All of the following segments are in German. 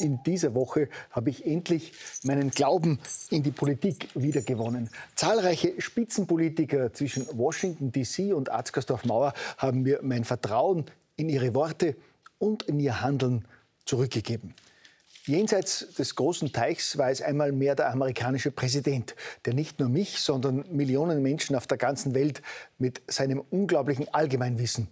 In dieser Woche habe ich endlich meinen Glauben in die Politik wiedergewonnen. Zahlreiche Spitzenpolitiker zwischen Washington DC und Atzgersdorf-Mauer haben mir mein Vertrauen in ihre Worte und in ihr Handeln zurückgegeben. Jenseits des großen Teichs war es einmal mehr der amerikanische Präsident, der nicht nur mich, sondern Millionen Menschen auf der ganzen Welt mit seinem unglaublichen Allgemeinwissen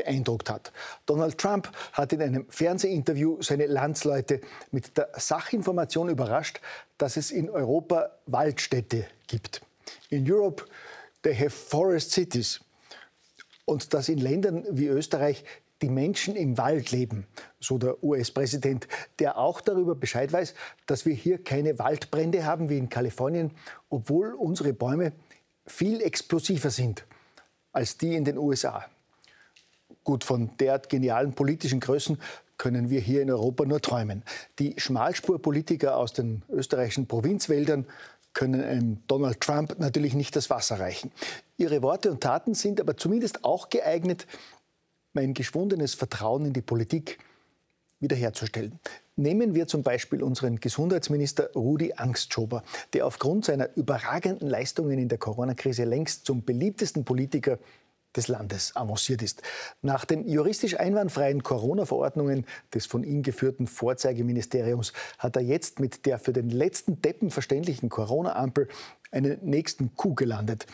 beeindruckt hat. Donald Trump hat in einem Fernsehinterview seine Landsleute mit der Sachinformation überrascht, dass es in Europa Waldstädte gibt. In Europe they have forest cities. Und dass in Ländern wie Österreich die Menschen im Wald leben, so der US-Präsident, der auch darüber Bescheid weiß, dass wir hier keine Waldbrände haben wie in Kalifornien, obwohl unsere Bäume viel explosiver sind als die in den USA. Gut, von derart genialen politischen Größen können wir hier in Europa nur träumen. Die Schmalspurpolitiker aus den österreichischen Provinzwäldern können einem Donald Trump natürlich nicht das Wasser reichen. Ihre Worte und Taten sind aber zumindest auch geeignet, mein geschwundenes Vertrauen in die Politik wiederherzustellen. Nehmen wir zum Beispiel unseren Gesundheitsminister Rudi Angstschober, der aufgrund seiner überragenden Leistungen in der Corona-Krise längst zum beliebtesten Politiker des Landes avanciert ist. Nach den juristisch einwandfreien Corona-Verordnungen des von ihm geführten Vorzeigeministeriums hat er jetzt mit der für den letzten Deppen verständlichen Corona-Ampel einen nächsten Coup gelandet.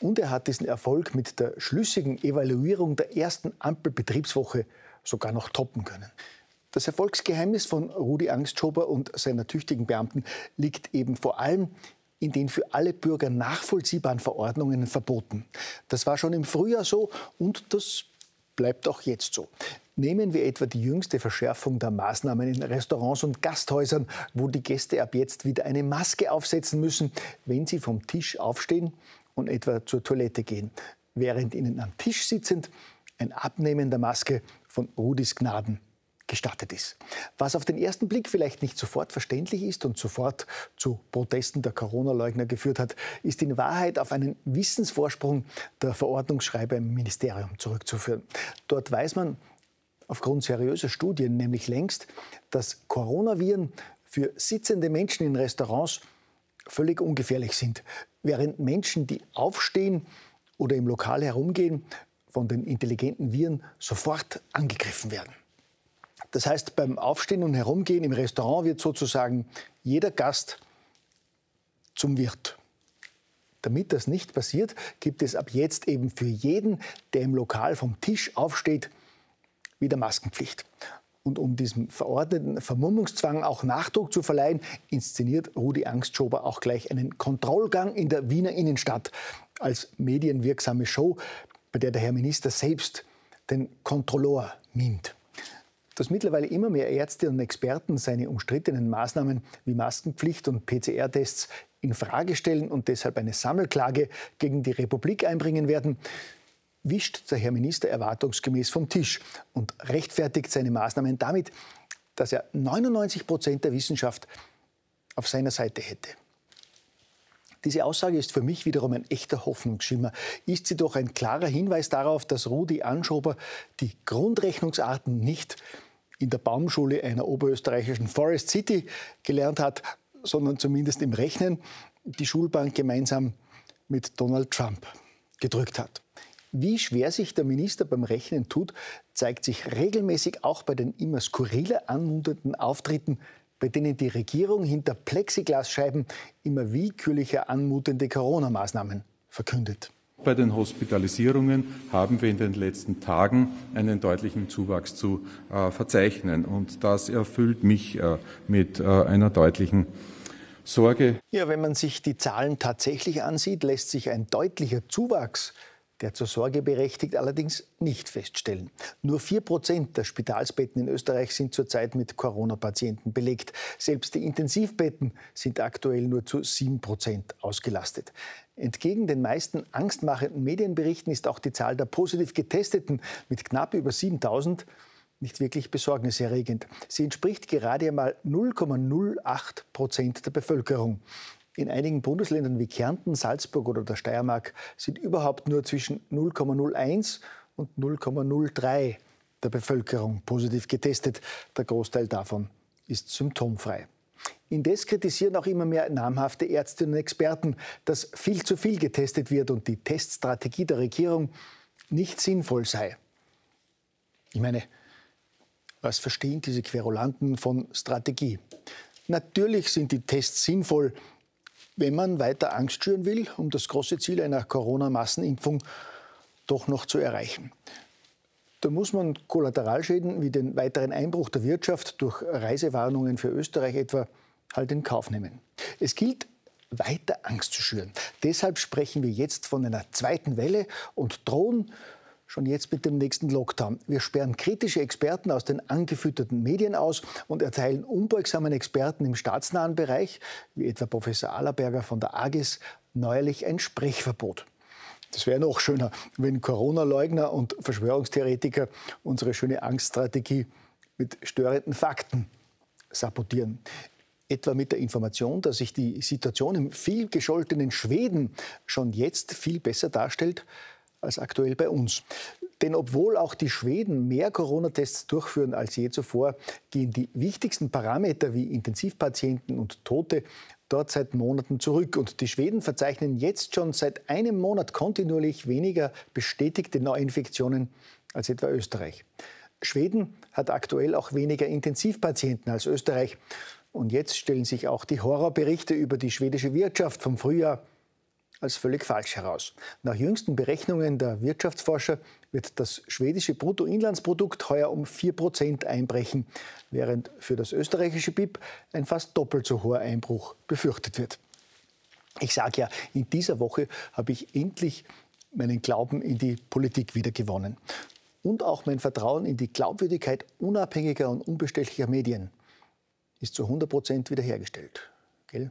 Und er hat diesen Erfolg mit der schlüssigen Evaluierung der ersten Ampelbetriebswoche sogar noch toppen können. Das Erfolgsgeheimnis von Rudi Angstschober und seiner tüchtigen Beamten liegt eben vor allem in den für alle Bürger nachvollziehbaren Verordnungen verboten. Das war schon im Frühjahr so und das bleibt auch jetzt so. Nehmen wir etwa die jüngste Verschärfung der Maßnahmen in Restaurants und Gasthäusern, wo die Gäste ab jetzt wieder eine Maske aufsetzen müssen, wenn sie vom Tisch aufstehen und etwa zur Toilette gehen, während ihnen am Tisch sitzend ein Abnehmen der Maske von Rudis Gnaden gestattet ist. Was auf den ersten Blick vielleicht nicht sofort verständlich ist und sofort zu Protesten der Corona-Leugner geführt hat, ist in Wahrheit auf einen Wissensvorsprung der Verordnungsschreiber im Ministerium zurückzuführen. Dort weiß man aufgrund seriöser Studien nämlich längst, dass Coronaviren für sitzende Menschen in Restaurants völlig ungefährlich sind, während Menschen, die aufstehen oder im Lokal herumgehen, von den intelligenten Viren sofort angegriffen werden. Das heißt, beim Aufstehen und Herumgehen im Restaurant wird sozusagen jeder Gast zum Wirt. Damit das nicht passiert, gibt es ab jetzt eben für jeden, der im Lokal vom Tisch aufsteht, wieder Maskenpflicht. Und um diesem verordneten Vermummungszwang auch Nachdruck zu verleihen, inszeniert Rudi Angstschober auch gleich einen Kontrollgang in der Wiener Innenstadt als medienwirksame Show, bei der der Herr Minister selbst den Kontrolleur mimt dass mittlerweile immer mehr Ärzte und Experten seine umstrittenen Maßnahmen wie Maskenpflicht und PCR-Tests in Frage stellen und deshalb eine Sammelklage gegen die Republik einbringen werden, wischt der Herr Minister erwartungsgemäß vom Tisch und rechtfertigt seine Maßnahmen damit, dass er 99 Prozent der Wissenschaft auf seiner Seite hätte. Diese Aussage ist für mich wiederum ein echter Hoffnungsschimmer. Ist sie doch ein klarer Hinweis darauf, dass Rudi Anschober die Grundrechnungsarten nicht in der Baumschule einer oberösterreichischen Forest City gelernt hat, sondern zumindest im Rechnen die Schulbank gemeinsam mit Donald Trump gedrückt hat. Wie schwer sich der Minister beim Rechnen tut, zeigt sich regelmäßig auch bei den immer skurriler anmutenden Auftritten bei denen die Regierung hinter Plexiglasscheiben immer willkürlicher anmutende Corona-Maßnahmen verkündet. Bei den Hospitalisierungen haben wir in den letzten Tagen einen deutlichen Zuwachs zu äh, verzeichnen. Und das erfüllt mich äh, mit äh, einer deutlichen Sorge. Ja, wenn man sich die Zahlen tatsächlich ansieht, lässt sich ein deutlicher Zuwachs der zur Sorge berechtigt, allerdings nicht feststellen. Nur 4 Prozent der Spitalsbetten in Österreich sind zurzeit mit Corona-Patienten belegt. Selbst die Intensivbetten sind aktuell nur zu 7 Prozent ausgelastet. Entgegen den meisten angstmachenden Medienberichten ist auch die Zahl der positiv Getesteten mit knapp über 7000 nicht wirklich besorgniserregend. Sie entspricht gerade einmal 0,08 Prozent der Bevölkerung. In einigen Bundesländern wie Kärnten, Salzburg oder der Steiermark sind überhaupt nur zwischen 0,01 und 0,03 der Bevölkerung positiv getestet. Der Großteil davon ist symptomfrei. Indes kritisieren auch immer mehr namhafte Ärztinnen und Experten, dass viel zu viel getestet wird und die Teststrategie der Regierung nicht sinnvoll sei. Ich meine, was verstehen diese Querulanten von Strategie? Natürlich sind die Tests sinnvoll, wenn man weiter Angst schüren will, um das große Ziel einer Corona-Massenimpfung doch noch zu erreichen. Da muss man Kollateralschäden wie den weiteren Einbruch der Wirtschaft durch Reisewarnungen für Österreich etwa halt in Kauf nehmen. Es gilt, weiter Angst zu schüren. Deshalb sprechen wir jetzt von einer zweiten Welle und drohen schon jetzt mit dem nächsten Lockdown. Wir sperren kritische Experten aus den angefütterten Medien aus und erteilen unbeugsamen Experten im staatsnahen Bereich, wie etwa Professor Allerberger von der AGES, neuerlich ein Sprechverbot. Das wäre noch schöner, wenn Corona-Leugner und Verschwörungstheoretiker unsere schöne Angststrategie mit störenden Fakten sabotieren. Etwa mit der Information, dass sich die Situation im viel gescholtenen Schweden schon jetzt viel besser darstellt als aktuell bei uns. Denn obwohl auch die Schweden mehr Corona-Tests durchführen als je zuvor, gehen die wichtigsten Parameter wie Intensivpatienten und Tote dort seit Monaten zurück. Und die Schweden verzeichnen jetzt schon seit einem Monat kontinuierlich weniger bestätigte Neuinfektionen als etwa Österreich. Schweden hat aktuell auch weniger Intensivpatienten als Österreich. Und jetzt stellen sich auch die Horrorberichte über die schwedische Wirtschaft vom Frühjahr als völlig falsch heraus. Nach jüngsten Berechnungen der Wirtschaftsforscher wird das schwedische Bruttoinlandsprodukt heuer um 4 einbrechen, während für das österreichische BIP ein fast doppelt so hoher Einbruch befürchtet wird. Ich sage ja, in dieser Woche habe ich endlich meinen Glauben in die Politik wieder gewonnen. Und auch mein Vertrauen in die Glaubwürdigkeit unabhängiger und unbestechlicher Medien ist zu 100 wiederhergestellt. Gell?